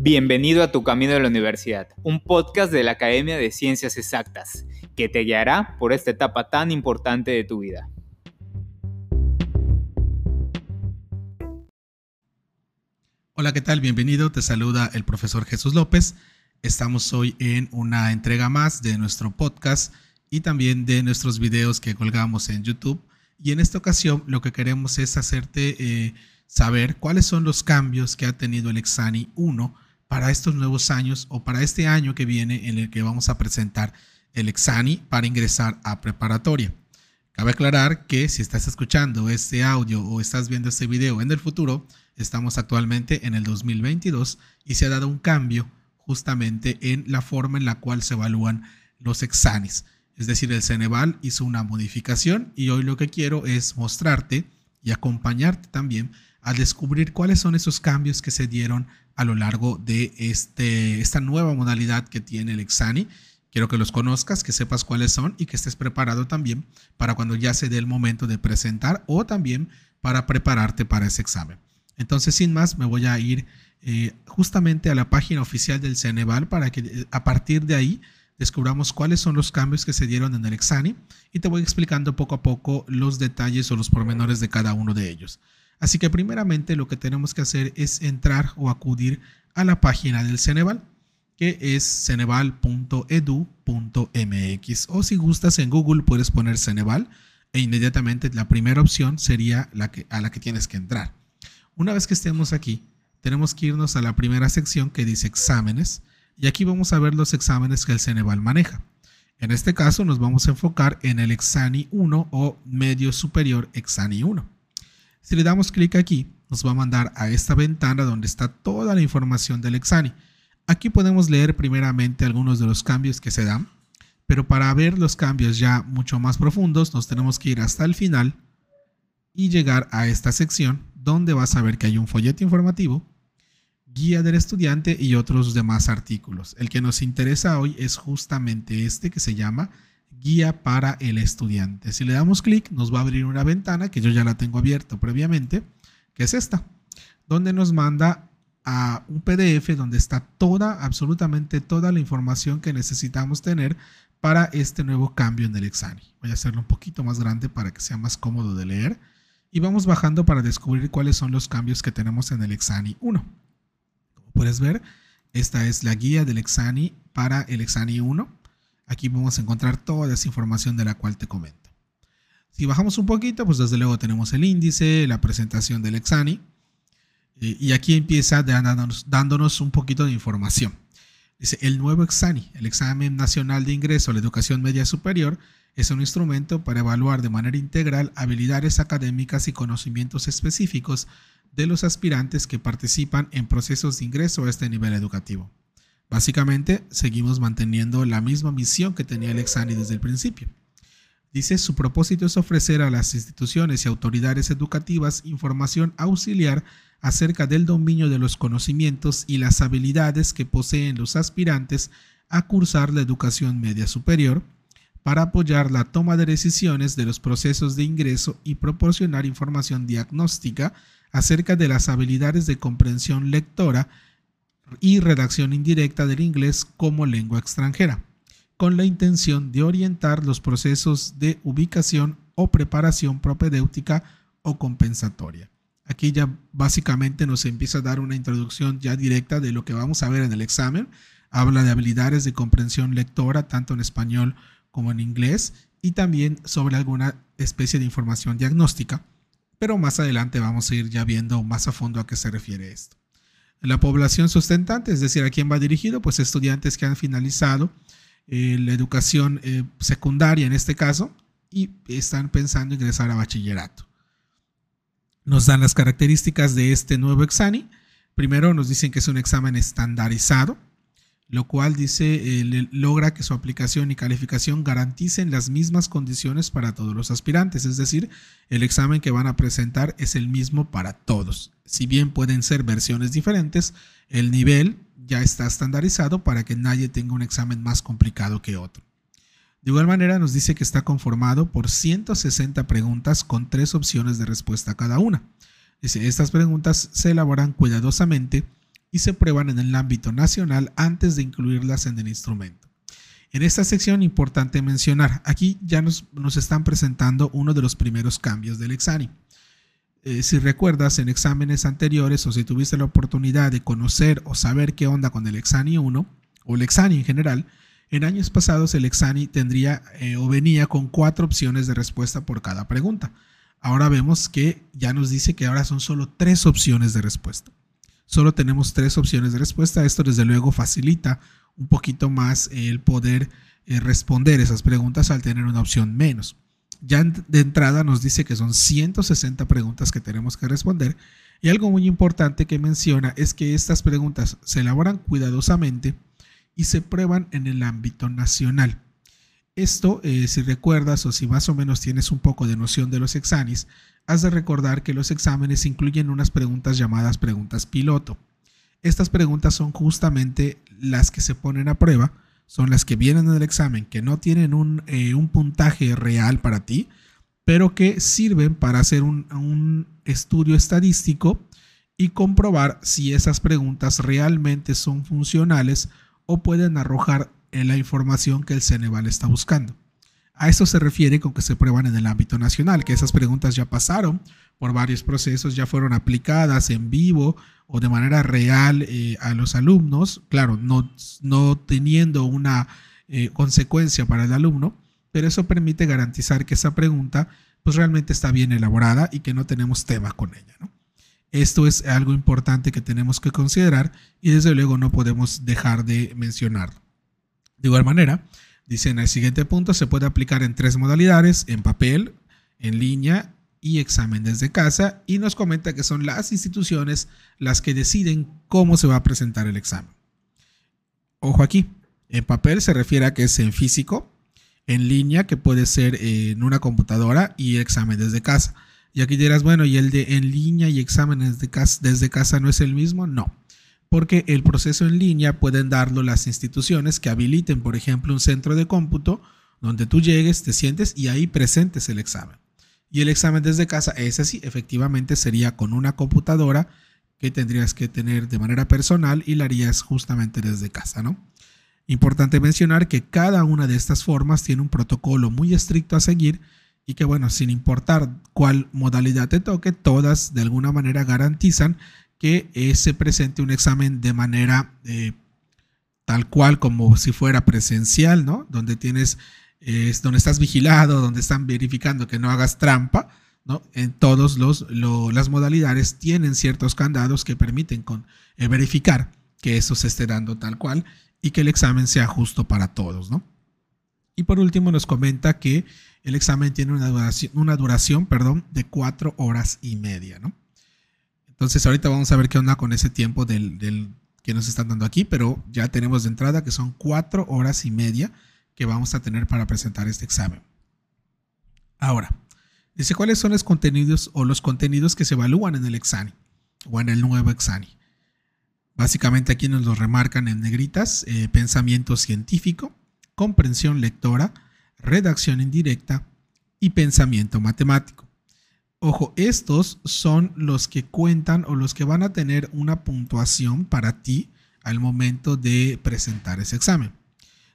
Bienvenido a Tu Camino de la Universidad, un podcast de la Academia de Ciencias Exactas, que te guiará por esta etapa tan importante de tu vida. Hola, ¿qué tal? Bienvenido, te saluda el profesor Jesús López. Estamos hoy en una entrega más de nuestro podcast y también de nuestros videos que colgamos en YouTube. Y en esta ocasión lo que queremos es hacerte eh, saber cuáles son los cambios que ha tenido el Exani 1 para estos nuevos años o para este año que viene en el que vamos a presentar el Exani para ingresar a preparatoria. Cabe aclarar que si estás escuchando este audio o estás viendo este video en el futuro, estamos actualmente en el 2022 y se ha dado un cambio justamente en la forma en la cual se evalúan los exanis. Es decir, el Ceneval hizo una modificación y hoy lo que quiero es mostrarte y acompañarte también a descubrir cuáles son esos cambios que se dieron a lo largo de este, esta nueva modalidad que tiene el Exani. Quiero que los conozcas, que sepas cuáles son y que estés preparado también para cuando ya se dé el momento de presentar o también para prepararte para ese examen. Entonces, sin más, me voy a ir eh, justamente a la página oficial del Ceneval para que eh, a partir de ahí descubramos cuáles son los cambios que se dieron en el Exani y te voy explicando poco a poco los detalles o los pormenores de cada uno de ellos. Así que primeramente lo que tenemos que hacer es entrar o acudir a la página del Ceneval, que es ceneval.edu.mx. O si gustas en Google puedes poner Ceneval e inmediatamente la primera opción sería la que, a la que tienes que entrar. Una vez que estemos aquí, tenemos que irnos a la primera sección que dice exámenes y aquí vamos a ver los exámenes que el Ceneval maneja. En este caso nos vamos a enfocar en el Exani 1 o medio superior Exani 1. Si le damos clic aquí, nos va a mandar a esta ventana donde está toda la información del Exani. Aquí podemos leer primeramente algunos de los cambios que se dan, pero para ver los cambios ya mucho más profundos nos tenemos que ir hasta el final y llegar a esta sección donde vas a ver que hay un folleto informativo, guía del estudiante y otros demás artículos. El que nos interesa hoy es justamente este que se llama guía para el estudiante. Si le damos clic, nos va a abrir una ventana que yo ya la tengo abierta previamente, que es esta, donde nos manda a un PDF donde está toda, absolutamente toda la información que necesitamos tener para este nuevo cambio en el Exani. Voy a hacerlo un poquito más grande para que sea más cómodo de leer. Y vamos bajando para descubrir cuáles son los cambios que tenemos en el Exani 1. Como puedes ver, esta es la guía del Exani para el Exani 1 Aquí vamos a encontrar toda esa información de la cual te comento. Si bajamos un poquito, pues desde luego tenemos el índice, la presentación del Exani. Eh, y aquí empieza dándonos, dándonos un poquito de información. Dice, el nuevo Exani, el Examen Nacional de Ingreso a la Educación Media Superior, es un instrumento para evaluar de manera integral habilidades académicas y conocimientos específicos de los aspirantes que participan en procesos de ingreso a este nivel educativo. Básicamente, seguimos manteniendo la misma misión que tenía el Exani desde el principio. Dice, su propósito es ofrecer a las instituciones y autoridades educativas información auxiliar acerca del dominio de los conocimientos y las habilidades que poseen los aspirantes a cursar la educación media superior, para apoyar la toma de decisiones de los procesos de ingreso y proporcionar información diagnóstica acerca de las habilidades de comprensión lectora y redacción indirecta del inglés como lengua extranjera, con la intención de orientar los procesos de ubicación o preparación propedéutica o compensatoria. Aquí ya básicamente nos empieza a dar una introducción ya directa de lo que vamos a ver en el examen. Habla de habilidades de comprensión lectora, tanto en español como en inglés, y también sobre alguna especie de información diagnóstica. Pero más adelante vamos a ir ya viendo más a fondo a qué se refiere esto la población sustentante, es decir, a quién va dirigido, pues estudiantes que han finalizado eh, la educación eh, secundaria en este caso y están pensando ingresar a bachillerato. Nos dan las características de este nuevo examen. Primero nos dicen que es un examen estandarizado, lo cual dice eh, logra que su aplicación y calificación garanticen las mismas condiciones para todos los aspirantes, es decir, el examen que van a presentar es el mismo para todos. Si bien pueden ser versiones diferentes, el nivel ya está estandarizado para que nadie tenga un examen más complicado que otro. De igual manera nos dice que está conformado por 160 preguntas con tres opciones de respuesta cada una. Dice, estas preguntas se elaboran cuidadosamente y se prueban en el ámbito nacional antes de incluirlas en el instrumento. En esta sección importante mencionar, aquí ya nos, están presentando uno de los primeros cambios del Exani. Eh, si recuerdas en exámenes anteriores o si tuviste la oportunidad de conocer o saber qué onda con el Exani 1 o el Exani en general, en años pasados el Exani tendría eh, o venía con cuatro opciones de respuesta por cada pregunta. Ahora vemos que ya nos dice que ahora son solo tres opciones de respuesta. Solo tenemos tres opciones de respuesta. Esto desde luego facilita un poquito más el poder eh, responder esas preguntas al tener una opción menos. Ya de entrada nos dice que son 160 preguntas que tenemos que responder y algo muy importante que menciona es que estas preguntas se elaboran cuidadosamente y se prueban en el ámbito nacional. Esto, eh, si recuerdas o si más o menos tienes un poco de noción de los exanis, has de recordar que los exámenes incluyen unas preguntas llamadas preguntas piloto. Estas preguntas son justamente las que se ponen a prueba, son las que vienen en el examen, que no tienen un, eh, puntaje real para ti, pero que sirven para hacer un, un estudio estadístico y comprobar si esas preguntas realmente son funcionales o pueden arrojar la información que el Ceneval está buscando. A esto se refiere con que se prueban en el ámbito nacional, que esas preguntas ya pasaron por varios procesos, ya fueron aplicadas en vivo o de manera real eh, a los alumnos, claro, no, no teniendo una eh, consecuencia para el alumno, pero eso permite garantizar que esa pregunta pues realmente está bien elaborada y que no tenemos tema con ella. Esto es algo importante que tenemos que considerar y desde luego no podemos dejar de mencionarlo. De igual manera, dice en el siguiente punto, se puede aplicar en tres modalidades, en papel, en línea y examen desde casa, y nos comenta que son las instituciones las que deciden cómo se va a presentar el examen. Ojo aquí, en papel se refiere a que es en físico, en línea, que puede ser en una computadora, y examen desde casa. Y aquí dirás, bueno, ¿y el de en línea y exámenes desde casa no es el mismo? No porque el proceso en línea pueden darlo las instituciones que habiliten, por ejemplo, un centro de cómputo donde tú llegues, te sientes y ahí presentes el examen. Y el examen desde casa, ese sí, efectivamente sería con una computadora que tendrías que tener de manera personal y la harías justamente desde casa, ¿no? Importante mencionar que cada una de estas formas tiene un protocolo muy estricto a seguir y que, bueno, sin importar cuál modalidad te toque, todas de alguna manera garantizan que eh, se presente un examen de manera eh, tal cual como si fuera presencial, ¿no? Donde tienes, donde estás vigilado, donde están verificando que no hagas trampa, ¿no? En todos los, las modalidades tienen ciertos candados que permiten con, eh, verificar que eso se esté dando tal cual y que el examen sea justo para todos, ¿no? Y por último nos comenta que el examen tiene una duración, una duración perdón, de cuatro horas y media, ¿no? Entonces ahorita vamos a ver qué onda con ese tiempo del, que nos están dando aquí, pero ya tenemos de entrada que son cuatro horas y media que vamos a tener para presentar este examen. Ahora, dice cuáles son los contenidos o los contenidos que se evalúan en el Exani o en el nuevo Exani. Básicamente aquí nos lo remarcan en negritas, eh, pensamiento científico, comprensión lectora, redacción indirecta y pensamiento matemático. Ojo, estos son los que cuentan o los que van a tener una puntuación para ti al momento de presentar ese examen.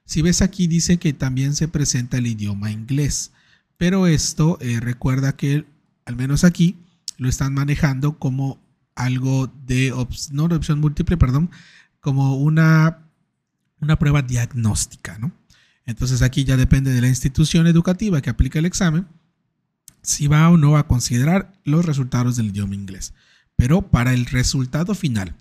Si ves aquí dice que también se presenta el idioma inglés, pero esto eh, recuerda que al menos aquí lo están manejando como algo de, no opción múltiple, perdón, como una, una prueba diagnóstica, ¿no? Entonces aquí ya depende de la institución educativa que aplica el examen si va o no va a considerar los resultados del idioma inglés. Pero para el resultado final,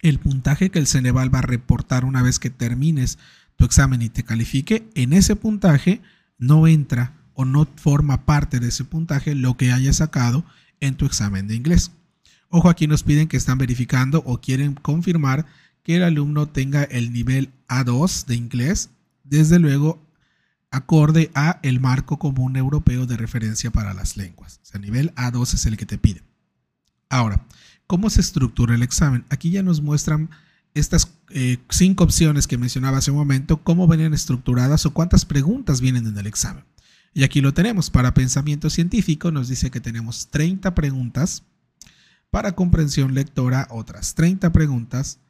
el puntaje que el Ceneval va a reportar una vez que termines tu examen y te califique, en ese puntaje no entra o no forma parte de ese puntaje lo que hayas sacado en tu examen de inglés. Ojo, aquí nos piden que están verificando o quieren confirmar que el alumno tenga el nivel A2 de inglés. Desde luego, acorde a el marco común europeo de referencia para las lenguas. O sea, nivel A2 es el que te pide. Ahora, ¿cómo se estructura el examen? Aquí ya nos muestran estas eh, cinco opciones que mencionaba hace un momento, cómo venían estructuradas o cuántas preguntas vienen en el examen. Y aquí lo tenemos. Para pensamiento científico nos dice que tenemos 30 preguntas. para comprensión lectora otras 30 preguntas,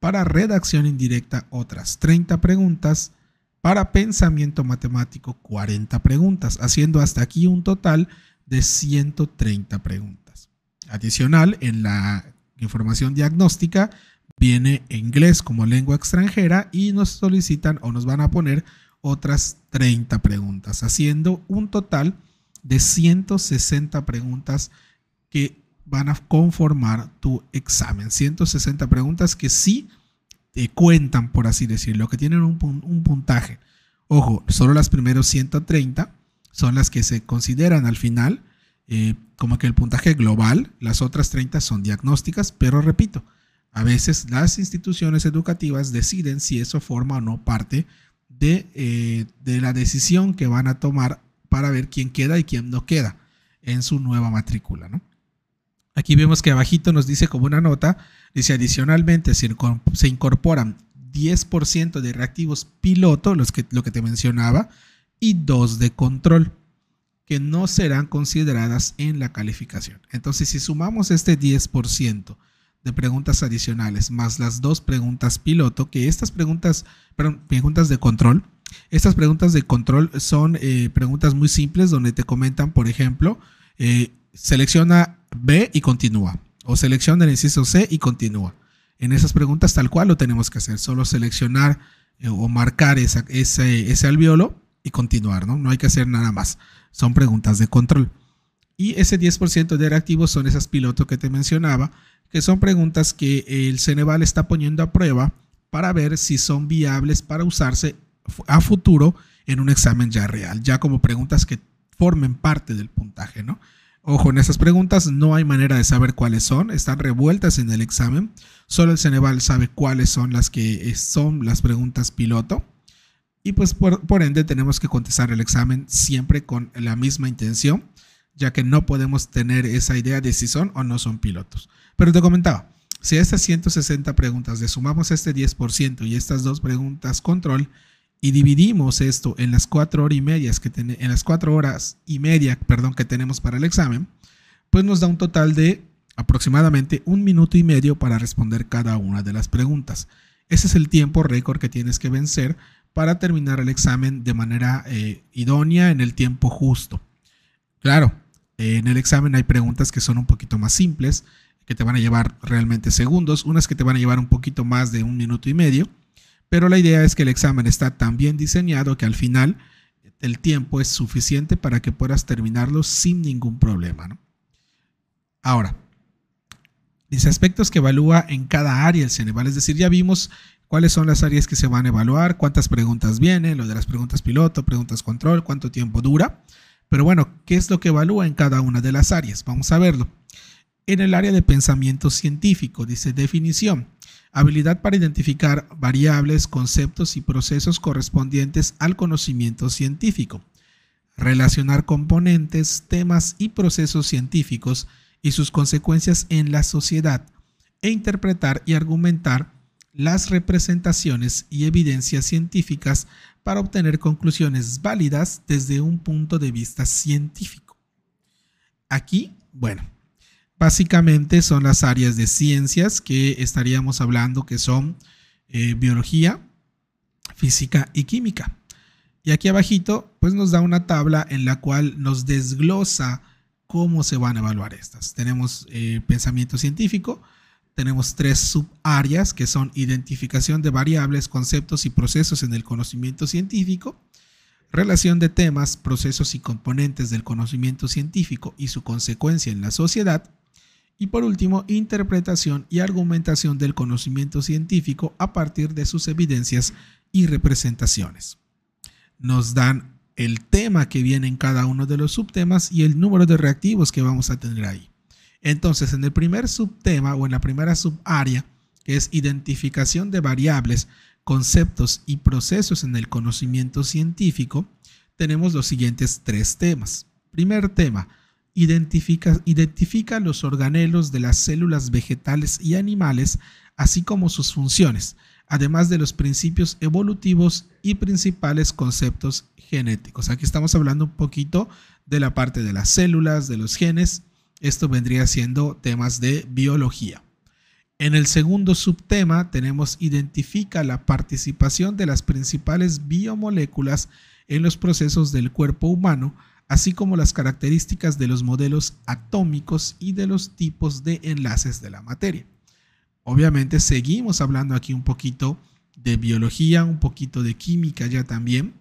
para redacción indirecta otras 30 preguntas, para pensamiento matemático 40 preguntas, haciendo hasta aquí un total de 130 preguntas. Adicional, en la información diagnóstica viene inglés como lengua extranjera y nos solicitan o nos van a poner otras 30 preguntas, haciendo un total de 160 preguntas que van a conformar tu examen. 160 preguntas que sí cuentan, por así decirlo, que tienen un, puntaje. Ojo, solo las primeros 130 son las que se consideran al final eh, como que el puntaje global, las otras 30 son diagnósticas, pero repito, a veces las instituciones educativas deciden si eso forma o no parte de, eh, de la decisión que van a tomar para ver quién queda y quién no queda en su nueva matrícula, ¿no? Aquí vemos que abajito nos dice como una nota, dice adicionalmente se incorporan 10% de reactivos piloto, los que, lo que te mencionaba, y 2 de control, que no serán consideradas en la calificación. Entonces, si sumamos este 10% de preguntas adicionales más las dos preguntas piloto, que estas preguntas, perdón, preguntas de control, estas preguntas de control son eh, preguntas muy simples donde te comentan, por ejemplo, eh, selecciona B y continúa. O selecciona el inciso C y continúa. En esas preguntas tal cual lo tenemos que hacer. Solo seleccionar eh, o marcar ese, ese alveolo y continuar. ¿no? no hay que hacer nada más. Son preguntas de control. Y ese 10% de reactivos son esas pilotos que te mencionaba, que son preguntas que el Ceneval está poniendo a prueba para ver si son viables para usarse a futuro en un examen ya real, ya como preguntas que formen parte del puntaje, ¿no? Ojo, en esas preguntas no hay manera de saber cuáles son, están revueltas en el examen. Solo el Ceneval sabe cuáles son las que son las preguntas piloto. Y pues por, por, ende tenemos que contestar el examen siempre con la misma intención, ya que no podemos tener esa idea de si son o no son pilotos. Pero te comentaba, si a estas 160 preguntas le sumamos este 10% y estas dos preguntas control, y dividimos esto en las cuatro horas y medias que en las cuatro horas y media, perdón, que tenemos para el examen, pues nos da un total de aproximadamente un minuto y medio para responder cada una de las preguntas. Ese es el tiempo récord que tienes que vencer para terminar el examen de manera eh, idónea en el tiempo justo. Claro, en el examen hay preguntas que son un poquito más simples, que te van a llevar realmente segundos, unas que te van a llevar un poquito más de un minuto y medio, pero la idea es que el examen está tan bien diseñado que al final el tiempo es suficiente para que puedas terminarlo sin ningún problema. Ahora, dice aspectos que evalúa en cada área el Ceneval, es decir, ya vimos cuáles son las áreas que se van a evaluar, cuántas preguntas vienen, lo de las preguntas piloto, preguntas control, cuánto tiempo dura. Pero bueno, ¿qué es lo que evalúa en cada una de las áreas? Vamos a verlo. En el área de pensamiento científico, dice definición habilidad para identificar variables, conceptos y procesos correspondientes al conocimiento científico, relacionar componentes, temas y procesos científicos y sus consecuencias en la sociedad, e interpretar y argumentar las representaciones y evidencias científicas para obtener conclusiones válidas desde un punto de vista científico. Aquí, bueno, Básicamente son las áreas de ciencias que estaríamos hablando que son eh, biología, física y química. Y aquí abajito pues nos da una tabla en la cual nos desglosa cómo se van a evaluar estas. Tenemos eh, pensamiento científico, tenemos tres subáreas que son identificación de variables, conceptos y procesos en el conocimiento científico, relación de temas, procesos y componentes del conocimiento científico y su consecuencia en la sociedad, y por último, interpretación y argumentación del conocimiento científico a partir de sus evidencias y representaciones. Nos dan el tema que viene en cada uno de los subtemas y el número de reactivos que vamos a tener ahí. Entonces, en el primer subtema o en la primera subárea, que es identificación de variables, conceptos y procesos en el conocimiento científico, tenemos los siguientes tres temas. Primer tema, identifica, identifica los organelos de las células vegetales y animales, así como sus funciones, además de los principios evolutivos y principales conceptos genéticos. Aquí estamos hablando un poquito de la parte de las células, de los genes Esto vendría siendo temas de biología. En el segundo subtema tenemos identifica la participación de las principales biomoléculas en los procesos del cuerpo humano, así como las características de los modelos atómicos y de los tipos de enlaces de la materia. Obviamente seguimos hablando aquí un poquito de biología, un poquito de química ya también.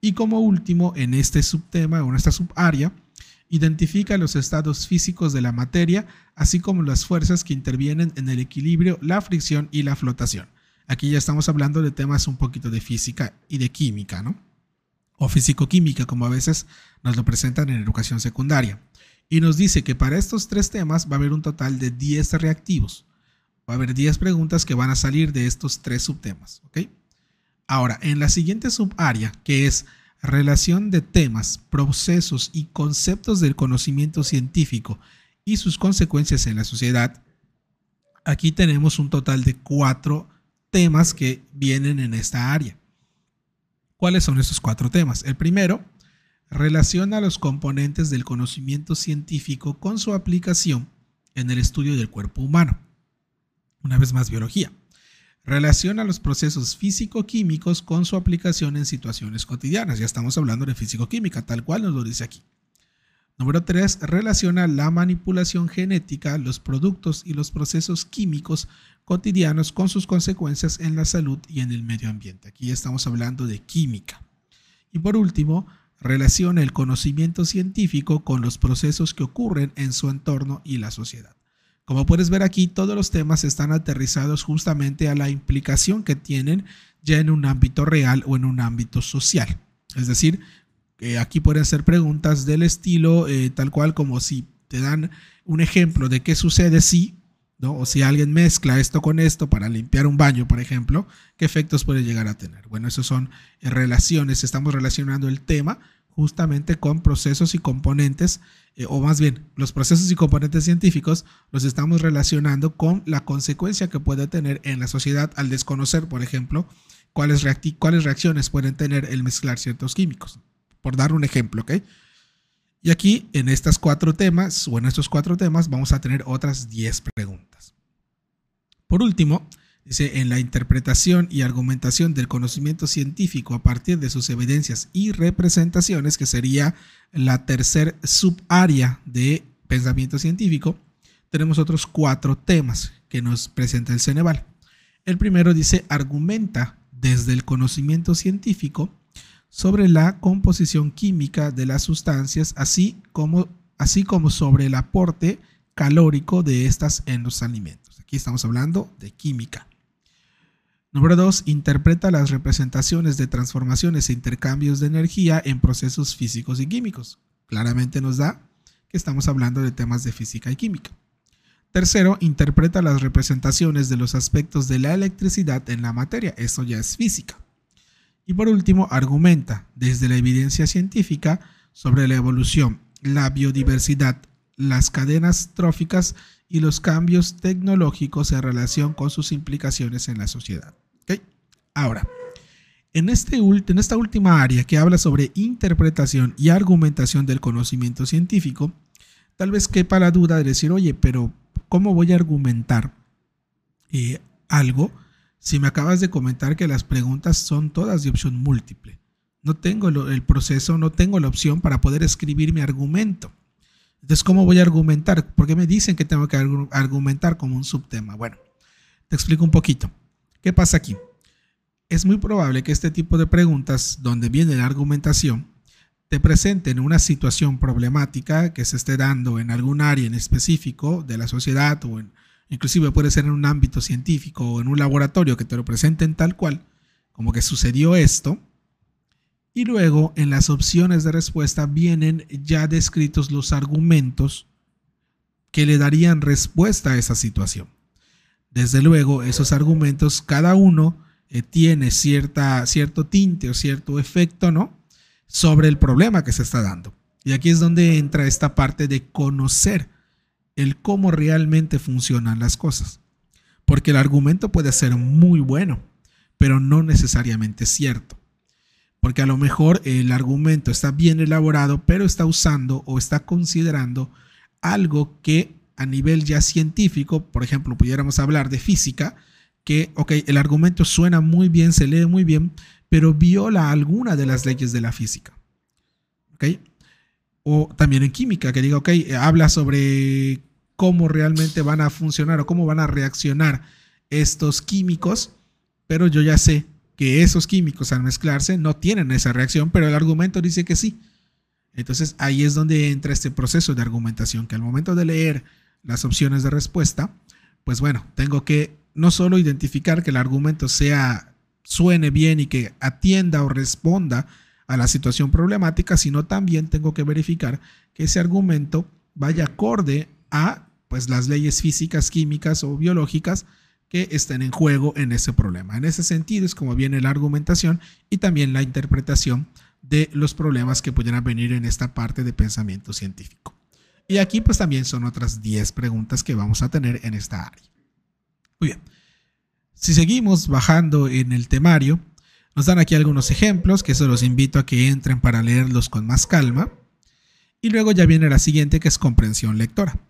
Y como último, en este subtema o en esta subárea, Identifica los estados físicos de la materia, así como las fuerzas que intervienen en el equilibrio, la fricción y la flotación. Aquí ya estamos hablando de temas un poquito de física y de química, ¿no? O físico-química, como a veces nos lo presentan en educación secundaria. Y nos dice que para estos tres temas va a haber un total de 10 reactivos. Va a haber 10 preguntas que van a salir de estos tres subtemas, ¿ok? Ahora, en la siguiente subárea, que es relación de temas, procesos y conceptos del conocimiento científico y sus consecuencias en la sociedad, aquí tenemos un total de cuatro temas que vienen en esta área. ¿Cuáles son esos cuatro temas? El primero, relaciona los componentes del conocimiento científico con su aplicación en el estudio del cuerpo humano. Una vez más, biología relaciona los procesos físico-químicos con su aplicación en situaciones cotidianas. Ya estamos hablando de físico-química, tal cual nos lo dice aquí. Número 3. Relaciona la manipulación genética, los productos y los procesos químicos cotidianos con sus consecuencias en la salud y en el medio ambiente. Aquí estamos hablando de química. Y por último, relaciona el conocimiento científico con los procesos que ocurren en su entorno y la sociedad. Como puedes ver aquí, todos los temas están aterrizados justamente a la implicación que tienen ya en un ámbito real o en un ámbito social. Es decir, aquí pueden ser preguntas del estilo eh, tal cual como si te dan un ejemplo de qué sucede si, ¿no? o si alguien mezcla esto con esto para limpiar un baño, por ejemplo, qué efectos puede llegar a tener. Bueno, eso son eh, relaciones, estamos relacionando el tema justamente con procesos y componentes, eh, o más bien, los procesos y componentes científicos los estamos relacionando con la consecuencia que puede tener en la sociedad al desconocer, por ejemplo, cuáles, cuáles reacciones pueden tener el mezclar ciertos químicos. Por dar un ejemplo, ¿ok? Y aquí, en estas cuatro temas, o en estos cuatro temas, vamos a tener otras 10 preguntas. Por último, Dice, en la interpretación y argumentación del conocimiento científico a partir de sus evidencias y representaciones, que sería la tercer subárea de pensamiento científico, tenemos otros cuatro temas que nos presenta el Ceneval. El primero dice, argumenta desde el conocimiento científico sobre la composición química de las sustancias, así como, así como sobre el aporte calórico de estas en los alimentos. Aquí estamos hablando de química. Número 2. Interpreta las representaciones de transformaciones e intercambios de energía en procesos físicos y químicos. Claramente nos da que estamos hablando de temas de física y química. Tercero, interpreta las representaciones de los aspectos de la electricidad en la materia. Eso ya es física. Y por último, argumenta desde la evidencia científica sobre la evolución, la biodiversidad, las cadenas tróficas y los cambios tecnológicos en relación con sus implicaciones en la sociedad. Ahora, en, este, en esta última área que habla sobre interpretación y argumentación del conocimiento científico, tal vez quepa la duda de decir, oye, pero ¿cómo voy a argumentar eh, algo si me acabas de comentar que las preguntas son todas de opción múltiple? No tengo el proceso, no tengo la opción para poder escribir mi argumento. Entonces, ¿cómo voy a argumentar? ¿Por qué me dicen que tengo que argumentar como un subtema? Bueno, te explico un poquito. ¿Qué pasa aquí? Es muy probable que este tipo de preguntas, donde viene la argumentación, te presenten una situación problemática que se esté dando en algún área en específico de la sociedad o inclusive puede ser en un ámbito científico o en un laboratorio que te lo presenten tal cual, como que sucedió esto, y luego en las opciones de respuesta vienen ya descritos los argumentos que le darían respuesta a esa situación. Desde luego, esos argumentos, cada uno eh, tiene cierta, cierto tinte o cierto efecto, ¿no? Sobre el problema que se está dando. Y aquí es donde entra esta parte de conocer el cómo realmente funcionan las cosas. Porque el argumento puede ser muy bueno, pero no necesariamente cierto. Porque a lo mejor el argumento está bien elaborado, pero está usando o está considerando algo que a nivel ya científico, por ejemplo, pudiéramos hablar de física, que, ok, el argumento suena muy bien, se lee muy bien, pero viola alguna de las leyes de la física. ¿Ok? O también en química, que diga, ok, habla sobre cómo realmente van a funcionar o cómo van a reaccionar estos químicos, pero yo ya sé que esos químicos al mezclarse no tienen esa reacción, pero el argumento dice que sí. Entonces ahí es donde entra este proceso de argumentación, que al momento de leer las opciones de respuesta, pues bueno, tengo que no solo identificar que el argumento sea suene bien y que atienda o responda a la situación problemática, sino también tengo que verificar que ese argumento vaya acorde a pues las leyes físicas, químicas o biológicas que estén en juego en ese problema. En ese sentido es como viene la argumentación y también la interpretación de los problemas que pudieran venir en esta parte de pensamiento científico. Y aquí pues también son otras 10 preguntas que vamos a tener en esta área. Muy bien. Si seguimos bajando en el temario, nos dan aquí algunos ejemplos, que eso los invito a que entren para leerlos con más calma. Y luego ya viene la siguiente, que es comprensión lectora.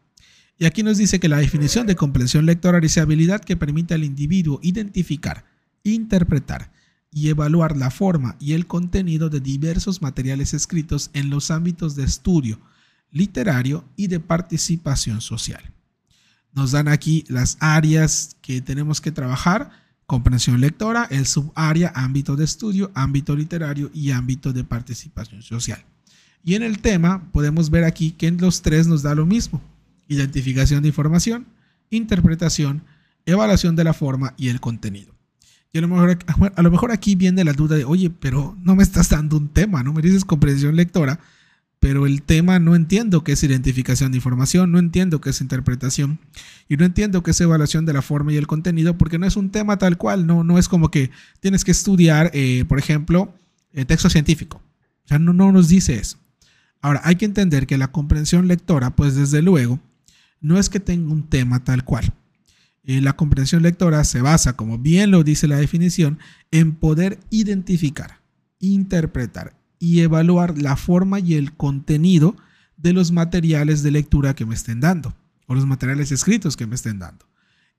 Y aquí nos dice que la definición de comprensión lectora dice habilidad que permite al individuo identificar, interpretar y evaluar la forma y el contenido de diversos materiales escritos en los ámbitos de estudio literario y de participación social. Nos dan aquí las áreas que tenemos que trabajar, comprensión lectora, el subárea, ámbito de estudio, ámbito literario y ámbito de participación social. Y en el tema podemos ver aquí que en los tres nos da lo mismo identificación de información, interpretación, evaluación de la forma y el contenido. Y a lo, mejor, a lo mejor aquí viene la duda de, oye, pero no me estás dando un tema, ¿no? Me dices comprensión lectora, pero el tema no entiendo qué es identificación de información, no entiendo qué es interpretación y no entiendo qué es evaluación de la forma y el contenido porque no es un tema tal cual, no, no es como que tienes que estudiar, eh, por ejemplo, texto científico. O sea, no nos dice eso. Ahora, hay que entender que la comprensión lectora, pues desde luego, no es que tenga un tema tal cual. Eh, la comprensión lectora se basa, como bien lo dice la definición, en poder identificar, interpretar y evaluar la forma y el contenido de los materiales de lectura que me estén dando o los materiales escritos que me estén dando.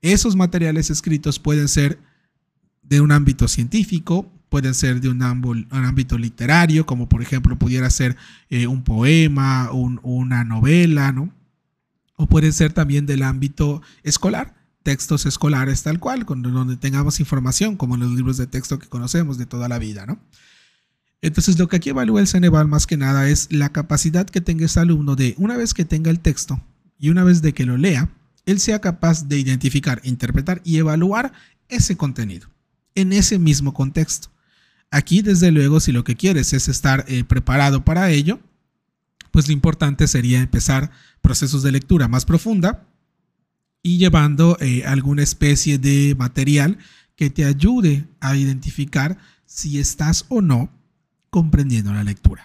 Esos materiales escritos pueden ser de un ámbito científico, pueden ser de un, ámbito literario, como por ejemplo pudiera ser eh, un poema, una novela, ¿no? O puede ser también del ámbito escolar, textos escolares tal cual, donde tengamos información, como en los libros de texto que conocemos de toda la vida, ¿no? Entonces, lo que aquí evalúa el Ceneval más que nada es la capacidad que tenga ese alumno de, una vez que tenga el texto y una vez de que lo lea, él sea capaz de identificar, interpretar y evaluar ese contenido en ese mismo contexto. Aquí, desde luego, si lo que quieres es estar eh, preparado para ello, pues lo importante sería empezar procesos de lectura más profunda y llevando eh, alguna especie de material que te ayude a identificar si estás o no comprendiendo la lectura.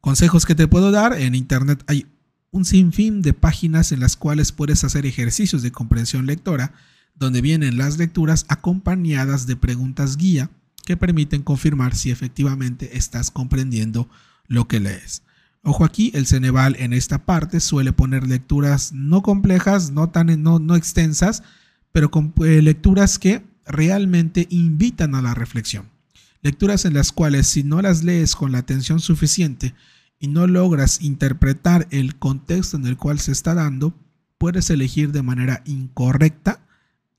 Consejos que te puedo dar, en internet hay un sinfín de páginas en las cuales puedes hacer ejercicios de comprensión lectora, donde vienen las lecturas acompañadas de preguntas guía que permiten confirmar si efectivamente estás comprendiendo lo que lees. Ojo aquí, el Ceneval en esta parte suele poner lecturas no complejas, no tan no, no extensas, pero con eh, lecturas que realmente invitan a la reflexión. Lecturas en las cuales si no las lees con la atención suficiente y no logras interpretar el contexto en el cual se está dando, puedes elegir de manera incorrecta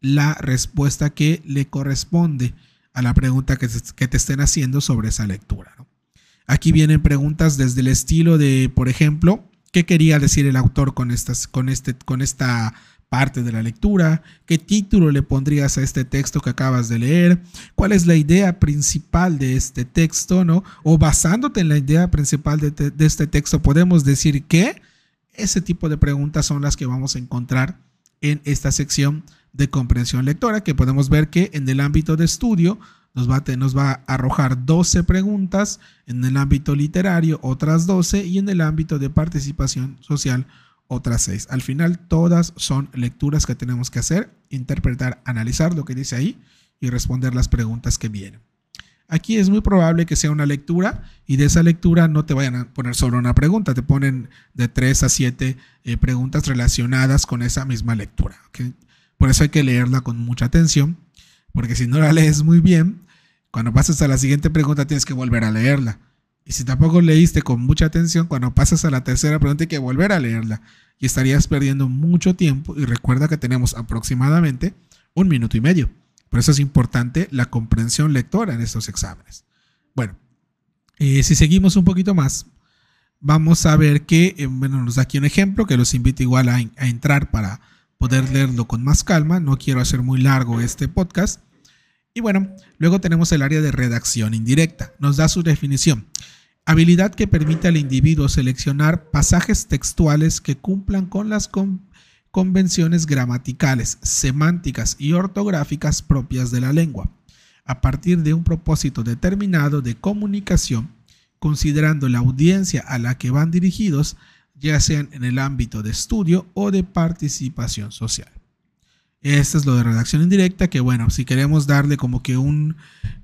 la respuesta que le corresponde a la pregunta que te, estén haciendo sobre esa lectura. Aquí vienen preguntas desde el estilo de, por ejemplo, ¿qué quería decir el autor con, estas, con, este, con esta parte de la lectura? ¿Qué título le pondrías a este texto que acabas de leer? ¿Cuál es la idea principal de este texto? ¿no? O basándote en la idea principal de, este texto, podemos decir que ese tipo de preguntas son las que vamos a encontrar en esta sección de comprensión lectora, que podemos ver que en el ámbito de estudio nos va, a, arrojar 12 preguntas en el ámbito literario, otras 12 y en el ámbito de participación social, otras 6. Al final, todas son lecturas que tenemos que hacer, interpretar, analizar lo que dice ahí y responder las preguntas que vienen. Aquí es muy probable que sea una lectura y de esa lectura no te vayan a poner solo una pregunta, te ponen de tres a siete eh, preguntas relacionadas con esa misma lectura. Por eso hay que leerla con mucha atención, porque si no la lees muy bien, cuando pases a la siguiente pregunta tienes que volver a leerla. Y si tampoco leíste con mucha atención, cuando pasas a la tercera pregunta hay que volver a leerla. Y estarías perdiendo mucho tiempo. Y recuerda que tenemos aproximadamente un minuto y medio. Por eso es importante la comprensión lectora en estos exámenes. Bueno, eh, si seguimos un poquito más, vamos a ver que, eh, bueno, nos da aquí un ejemplo que los invito igual a entrar para poder leerlo con más calma. No quiero hacer muy largo este podcast. Y bueno, luego tenemos el área de redacción indirecta. Nos da su definición. Habilidad que permite al individuo seleccionar pasajes textuales que cumplan con las convenciones gramaticales, semánticas y ortográficas propias de la lengua, a partir de un propósito determinado de comunicación, considerando la audiencia a la que van dirigidos, ya sean en el ámbito de estudio o de participación social. Esto es lo de redacción indirecta, que bueno, si queremos darle como que un,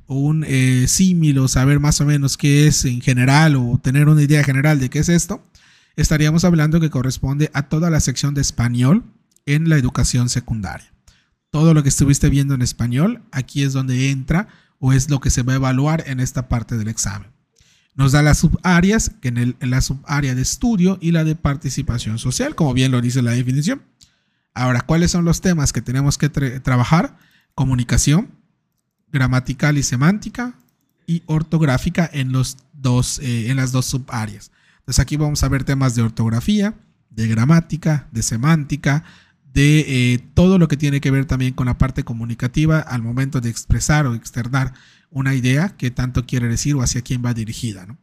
un eh, símil o saber más o menos qué es en general o tener una idea general de qué es esto, estaríamos hablando que corresponde a toda la sección de español en la educación secundaria. Todo lo que estuviste viendo en español, aquí es donde entra o es lo que se va a evaluar en esta parte del examen. Nos da las subáreas, que en, el, en la subárea de estudio y la de participación social, como bien lo dice la definición. Ahora, ¿cuáles son los temas que tenemos que trabajar? Comunicación, gramatical y semántica y ortográfica en, los dos, eh, en las dos subáreas. Entonces aquí vamos a ver temas de ortografía, de gramática, de semántica, de eh, todo lo que tiene que ver también con la parte comunicativa al momento de expresar o externar una idea que tanto quiere decir o hacia quién va dirigida. ¿no?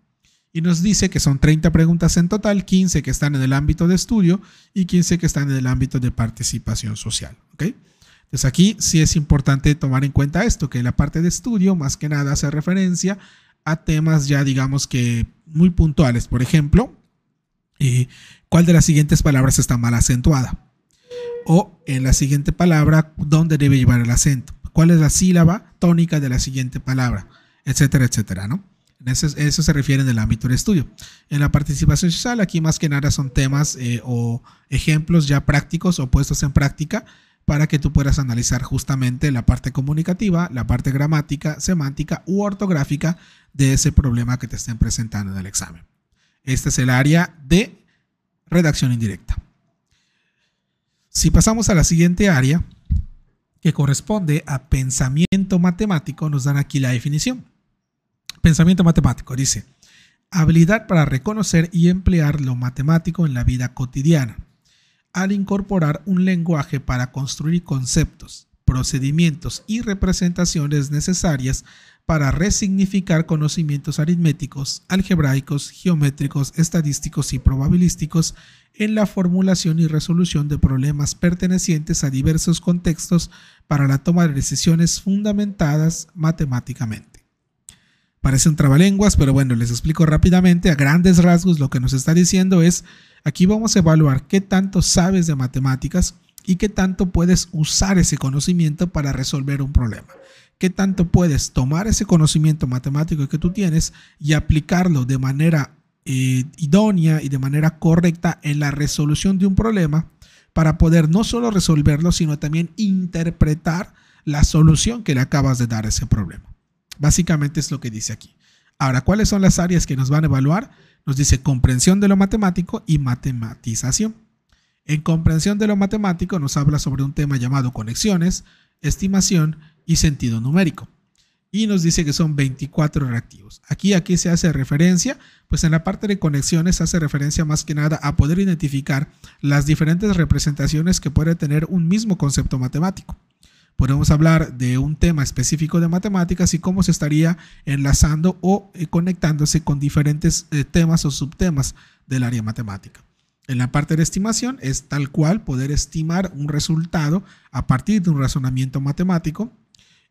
Y nos dice que son 30 preguntas en total, 15 que están en el ámbito de estudio y 15 que están en el ámbito de participación social. ¿ok? Entonces aquí sí es importante tomar en cuenta esto, que la parte de estudio más que nada hace referencia a temas ya digamos que muy puntuales. Por ejemplo, eh, ¿cuál de las siguientes palabras está mal acentuada? O en la siguiente palabra, ¿dónde debe llevar el acento? ¿Cuál es la sílaba tónica de la siguiente palabra? Etcétera, etcétera, ¿no? Eso, se refiere en el ámbito de estudio. En la participación social, aquí más que nada son temas eh, o ejemplos ya prácticos o puestos en práctica para que tú puedas analizar justamente la parte comunicativa, la parte gramática, semántica u ortográfica de ese problema que te estén presentando en el examen. Este es el área de redacción indirecta. Si pasamos a la siguiente área, que corresponde a pensamiento matemático, nos dan aquí la definición. Pensamiento matemático dice, habilidad para reconocer y emplear lo matemático en la vida cotidiana, al incorporar un lenguaje para construir conceptos, procedimientos y representaciones necesarias para resignificar conocimientos aritméticos, algebraicos, geométricos, estadísticos y probabilísticos en la formulación y resolución de problemas pertenecientes a diversos contextos para la toma de decisiones fundamentadas matemáticamente. Parece un trabalenguas, pero bueno, les explico rápidamente. A grandes rasgos lo que nos está diciendo es, aquí vamos a evaluar qué tanto sabes de matemáticas y qué tanto puedes usar ese conocimiento para resolver un problema. Qué tanto puedes tomar ese conocimiento matemático que tú tienes y aplicarlo de manera eh, idónea y de manera correcta en la resolución de un problema para poder no solo resolverlo, sino también interpretar la solución que le acabas de dar a ese problema. Básicamente es lo que dice aquí. Ahora, ¿cuáles son las áreas que nos van a evaluar? Nos dice comprensión de lo matemático y matematización. En comprensión de lo matemático nos habla sobre un tema llamado conexiones, estimación y sentido numérico. Y nos dice que son 24 reactivos. Aquí, aquí se hace referencia, pues en la parte de conexiones hace referencia más que nada a poder identificar las diferentes representaciones que puede tener un mismo concepto matemático podemos hablar de un tema específico de matemáticas y cómo se estaría enlazando o eh, conectándose con diferentes eh, temas o subtemas del área matemática. En la parte de estimación es tal cual poder estimar un resultado a partir de un razonamiento matemático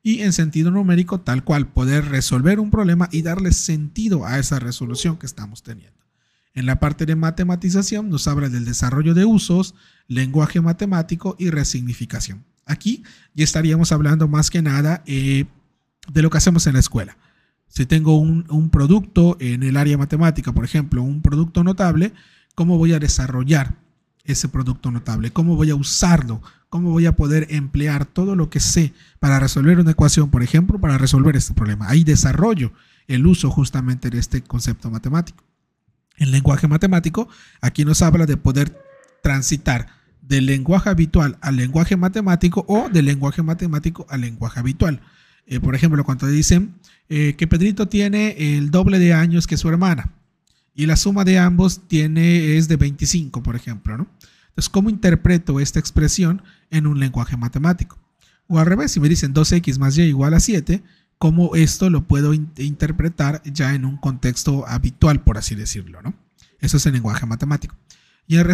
y en sentido numérico tal cual poder resolver un problema y darle sentido a esa resolución que estamos teniendo. En la parte de matematización nos habla del desarrollo de usos, lenguaje matemático y resignificación. Aquí ya estaríamos hablando más que nada eh, de lo que hacemos en la escuela. Si tengo un, un, producto en el área matemática, por ejemplo, un producto notable, ¿cómo voy a desarrollar ese producto notable? ¿Cómo voy a usarlo? ¿Cómo voy a poder emplear todo lo que sé para resolver una ecuación, por ejemplo, para resolver este problema? Ahí desarrollo el uso justamente de este concepto matemático. El lenguaje matemático aquí nos habla de poder transitar del lenguaje habitual al lenguaje matemático o del lenguaje matemático al lenguaje habitual. Eh, por ejemplo, cuando dicen eh, que Pedrito tiene el doble de años que su hermana y la suma de ambos tiene, es de 25, por ejemplo. ¿no? Entonces, ¿cómo interpreto esta expresión en un lenguaje matemático? O al revés, si me dicen 2x más y igual a 7, ¿cómo esto lo puedo interpretar ya en un contexto habitual, por así decirlo? ¿no? Eso es el lenguaje matemático. Y en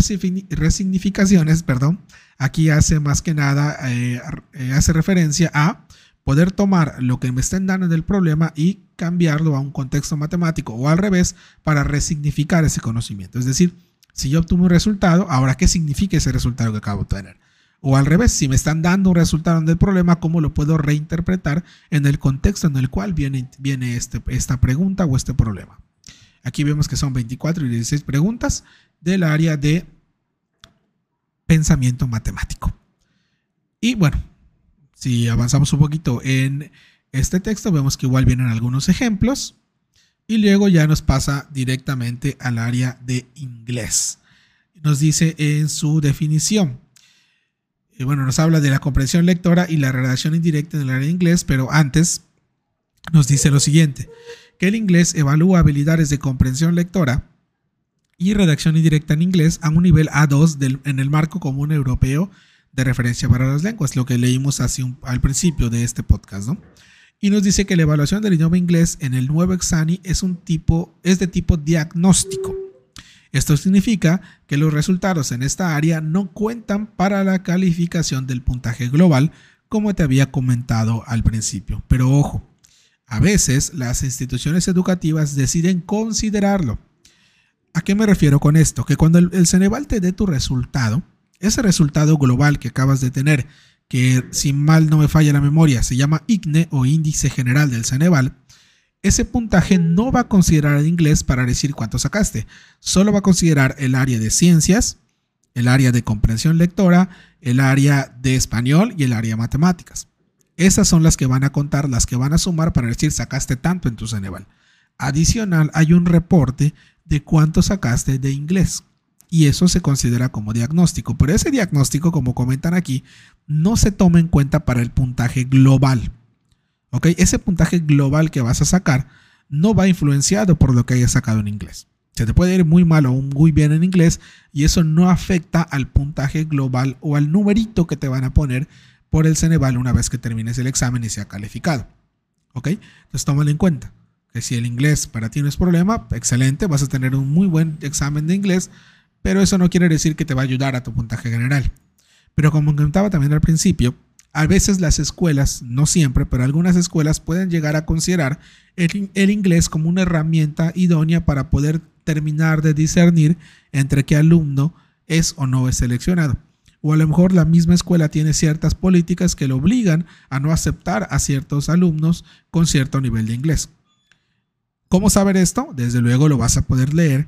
resignificaciones, perdón, aquí hace más que nada, eh, eh, hace referencia a poder tomar lo que me estén dando del problema y cambiarlo a un contexto matemático o al revés para resignificar ese conocimiento. Es decir, si yo obtuve un resultado, ahora qué significa ese resultado que acabo de tener. O al revés, si me están dando un resultado del problema, ¿cómo lo puedo reinterpretar en el contexto en el cual viene, viene este, esta pregunta o este problema? Aquí vemos que son 24 y 16 preguntas del área de pensamiento matemático. Y bueno, si avanzamos un poquito en este texto, vemos que igual vienen algunos ejemplos y luego ya nos pasa directamente al área de inglés. Nos dice en su definición, y bueno, nos habla de la comprensión lectora y la redacción indirecta en el área de inglés, pero antes nos dice lo siguiente, que el inglés evalúa habilidades de comprensión lectora y redacción indirecta en inglés a un nivel A2 en el marco común europeo de referencia para las lenguas, lo que leímos al principio de este podcast, ¿no? Y nos dice que la evaluación del idioma inglés en el nuevo Exani es de tipo diagnóstico. Esto significa que los resultados en esta área no cuentan para la calificación del puntaje global, como te había comentado al principio. Pero ojo, a veces las instituciones educativas deciden considerarlo ¿A qué me refiero con esto? Que cuando el, Ceneval te dé tu resultado, ese resultado global que acabas de tener, que si mal no me falla la memoria, se llama IGNE o Índice General del Ceneval, ese puntaje no va a considerar el inglés para decir cuánto sacaste, solo va a considerar el área de ciencias, el área de comprensión lectora, el área de español y el área de matemáticas. Esas son las que van a contar, las que van a sumar para decir sacaste tanto en tu Ceneval. Adicional, hay un reporte de cuánto sacaste de inglés. Y eso se considera como diagnóstico. Pero ese diagnóstico, como comentan aquí, no se toma en cuenta para el puntaje global. ¿Ok? Ese puntaje global que vas a sacar no va influenciado por lo que hayas sacado en inglés. Se te puede ir muy mal o muy bien en inglés y eso no afecta al puntaje global o al numerito que te van a poner por el Ceneval una vez que termines el examen y sea calificado. ¿Ok? Entonces tómalo en cuenta que si el inglés para ti no es problema, excelente, vas a tener un muy buen examen de inglés, pero eso no quiere decir que te va a ayudar a tu puntaje general. Pero como comentaba también al principio, a veces las escuelas, no siempre, pero algunas escuelas pueden llegar a considerar el, el, inglés como una herramienta idónea para poder terminar de discernir entre qué alumno es o no es seleccionado. O a lo mejor la misma escuela tiene ciertas políticas que le obligan a no aceptar a ciertos alumnos con cierto nivel de inglés. ¿Cómo saber esto? Desde luego lo vas a poder leer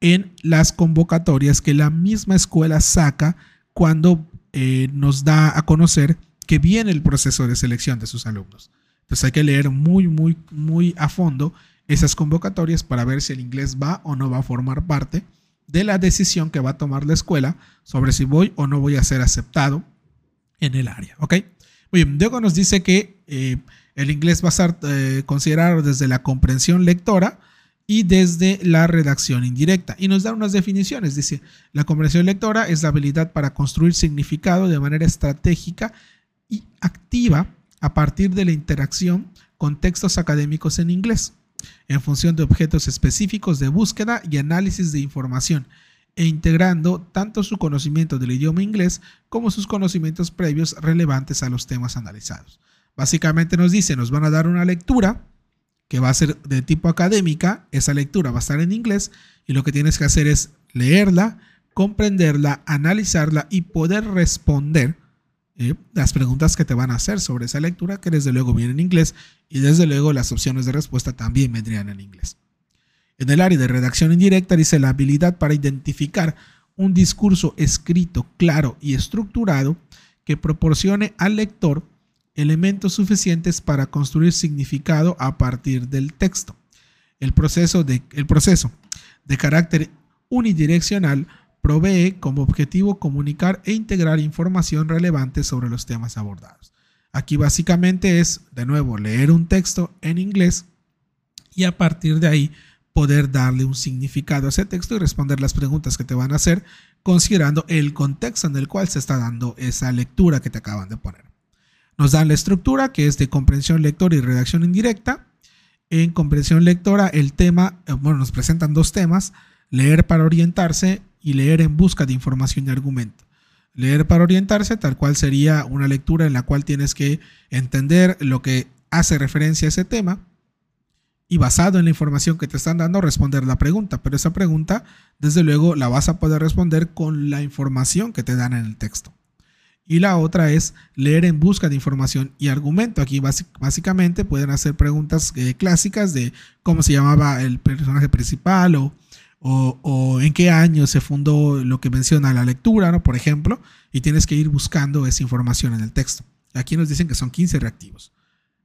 en las convocatorias que la misma escuela saca cuando eh, nos da a conocer que viene el proceso de selección de sus alumnos. Entonces hay que leer muy, muy, muy a fondo esas convocatorias para ver si el inglés va o no va a formar parte de la decisión que va a tomar la escuela sobre si voy o no voy a ser aceptado en el área. ¿Ok? Muy bien, Diego nos dice que eh, el inglés va a ser eh, considerado desde la comprensión lectora y desde la redacción indirecta. Y nos da unas definiciones. Dice, la comprensión lectora es la habilidad para construir significado de manera estratégica y activa a partir de la interacción con textos académicos en inglés, en función de objetos específicos de búsqueda y análisis de información, e integrando tanto su conocimiento del idioma inglés como sus conocimientos previos relevantes a los temas analizados. Básicamente nos dice, nos van a dar una lectura que va a ser de tipo académica, esa lectura va a estar en inglés y lo que tienes que hacer es leerla, comprenderla, analizarla y poder responder eh, las preguntas que te van a hacer sobre esa lectura, que desde luego viene en inglés, y desde luego las opciones de respuesta también vendrían en inglés. En el área de redacción indirecta dice la habilidad para identificar un discurso escrito, claro y estructurado que proporcione al lector elementos suficientes para construir significado a partir del texto. El proceso de, el proceso de carácter unidireccional provee como objetivo comunicar e integrar información relevante sobre los temas abordados. Aquí básicamente es, de nuevo, leer un texto en inglés y a partir de ahí poder darle un significado a ese texto y responder las preguntas que te van a hacer considerando el contexto en el cual se está dando esa lectura que te acaban de poner. Nos dan la estructura que es de comprensión lectora y redacción indirecta. En comprensión lectora el tema, eh, bueno, nos presentan dos temas, leer para orientarse y leer en busca de información y argumento. Leer para orientarse tal cual sería una lectura en la cual tienes que entender lo que hace referencia a ese tema y basado en la información que te están dando responder la pregunta. Pero esa pregunta, desde luego, la vas a poder responder con la información que te dan en el texto. Y la otra es leer en busca de información y argumento. Aquí básicamente pueden hacer preguntas eh, clásicas de cómo se llamaba el personaje principal o, o, en qué año se fundó lo que menciona la lectura, ¿no? por ejemplo, y tienes que ir buscando esa información en el texto. Aquí nos dicen que son 15 reactivos.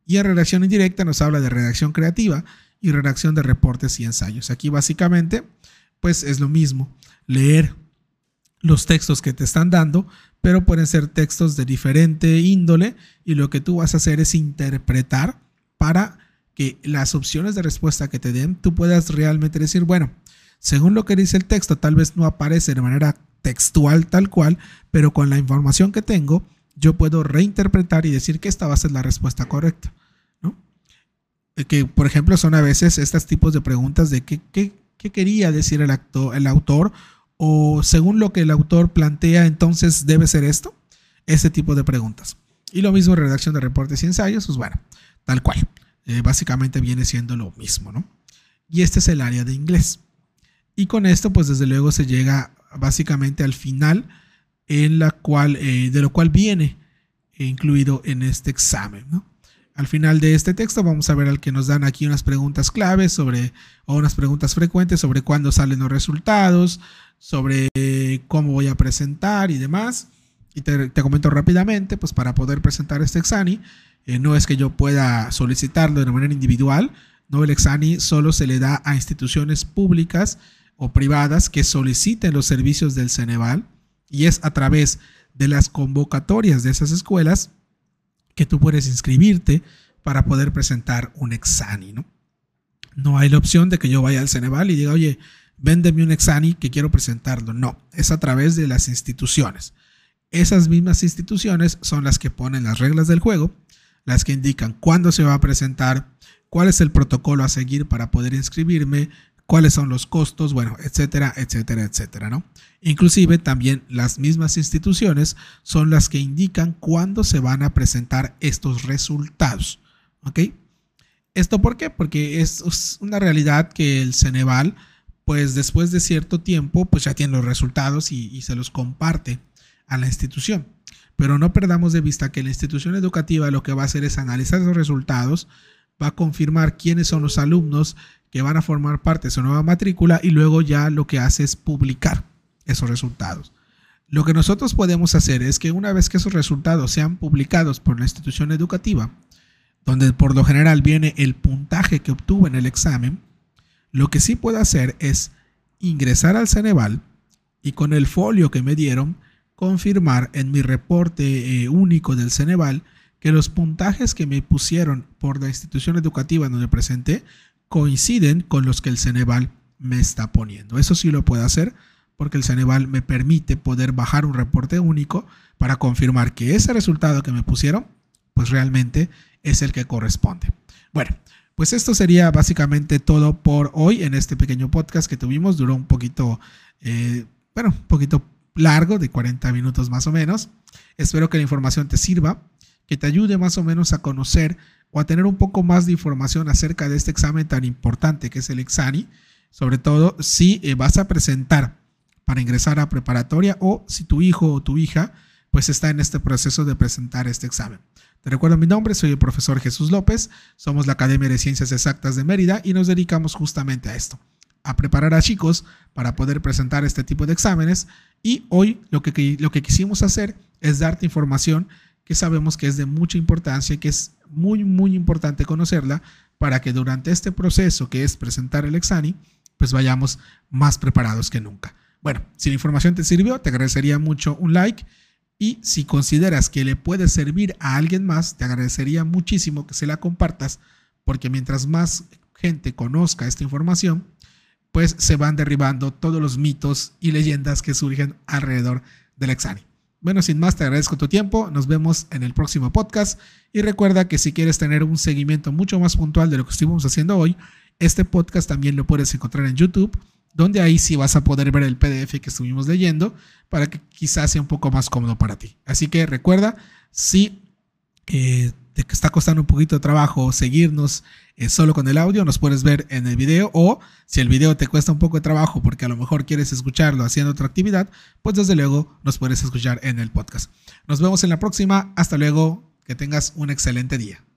Y en redacción indirecta nos habla de redacción creativa y redacción de reportes y ensayos. Aquí básicamente, pues es lo mismo, leer los textos que te están dando, pero pueden ser textos de diferente índole y lo que tú vas a hacer es interpretar para que las opciones de respuesta que te den, tú puedas realmente decir, bueno, según lo que dice el texto, tal vez no aparece de manera textual tal cual, pero con la información que tengo, yo puedo reinterpretar y decir que esta va a ser la respuesta correcta. Eh, que, por ejemplo, son a veces estos tipos de preguntas de qué, qué, quería decir el, acto, el autor o según lo que el autor plantea, entonces debe ser esto. Ese tipo de preguntas. Y lo mismo en redacción de reportes y ensayos, pues bueno, tal cual. Eh, básicamente viene siendo lo mismo, ¿no? Y este es el área de inglés. Y con esto, pues desde luego se llega básicamente al final en la cual, eh, de lo cual viene incluido en este examen. Al final de este texto vamos a ver al que nos dan aquí unas preguntas claves sobre, o unas preguntas frecuentes sobre cuándo salen los resultados, sobre cómo voy a presentar y demás. Y te, comento rápidamente, pues para poder presentar este examen, eh, no es que yo pueda solicitarlo de manera individual, no, el examen solo se le da a instituciones públicas o privadas que soliciten los servicios del Ceneval y es a través de las convocatorias de esas escuelas que tú puedes inscribirte para poder presentar un examen. ¿no? no hay la opción de que yo vaya al Ceneval y diga, oye, véndeme un examen que quiero presentarlo. No, es a través de las instituciones. Esas mismas instituciones son las que ponen las reglas del juego, las que indican cuándo se va a presentar, cuál es el protocolo a seguir para poder inscribirme, cuáles son los costos, bueno, etcétera, etcétera, etcétera, ¿no? Inclusive también las mismas instituciones son las que indican cuándo se van a presentar estos resultados, ¿ok? ¿Esto por qué? Porque es una realidad que el Ceneval, pues después de cierto tiempo, pues ya tiene los resultados y, se los comparte a la institución. Pero no perdamos de vista que la institución educativa lo que va a hacer es analizar los resultados, va a confirmar quiénes son los alumnos que van a formar parte de su nueva matrícula y luego ya lo que hace es publicar esos resultados. Lo que nosotros podemos hacer es que una vez que esos resultados sean publicados por la institución educativa, donde por lo general viene el puntaje que obtuvo en el examen, lo que sí puedo hacer es ingresar al Ceneval y con el folio que me dieron, confirmar en mi reporte eh, único del Ceneval que los puntajes que me pusieron por la institución educativa donde presenté coinciden con los que el Ceneval me está poniendo. Eso sí lo puedo hacer porque el Ceneval me permite poder bajar un reporte único para confirmar que ese resultado que me pusieron, pues realmente es el que corresponde. Bueno, pues esto sería básicamente todo por hoy en este pequeño podcast que tuvimos. Duró un poquito, eh, bueno, un poquito largo, de 40 minutos más o menos. Espero que la información te sirva, que te ayude más o menos a conocer o a tener un poco más de información acerca de este examen tan importante que es el Exani, sobre todo si eh, vas a presentar para ingresar a preparatoria o si tu hijo o tu hija pues está en este proceso de presentar este examen. Te recuerdo mi nombre, soy el profesor Jesús López, somos la Academia de Ciencias Exactas de Mérida y nos dedicamos justamente a esto, a preparar a chicos para poder presentar este tipo de exámenes y hoy lo que, lo que quisimos hacer es darte información que sabemos que es de mucha importancia y que es muy, muy importante conocerla para que durante este proceso que es presentar el examen, pues vayamos más preparados que nunca. Bueno, si la información te sirvió, te agradecería mucho un like y si consideras que le puede servir a alguien más, te agradecería muchísimo que se la compartas porque mientras más gente conozca esta información, pues se van derribando todos los mitos y leyendas que surgen alrededor del examen. Bueno, sin más, te agradezco tu tiempo. Nos vemos en el próximo podcast. Y recuerda que si quieres tener un seguimiento mucho más puntual de lo que estuvimos haciendo hoy, este podcast también lo puedes encontrar en YouTube, donde ahí sí vas a poder ver el PDF que estuvimos leyendo para que quizás sea un poco más cómodo para ti. Así que recuerda, si eh, te está costando un poquito de trabajo seguirnos eh, solo con el audio, nos puedes ver en el video o si el video te cuesta un poco de trabajo porque a lo mejor quieres escucharlo haciendo otra actividad, pues desde luego nos puedes escuchar en el podcast. Nos vemos en la próxima. Hasta luego. Que tengas un excelente día.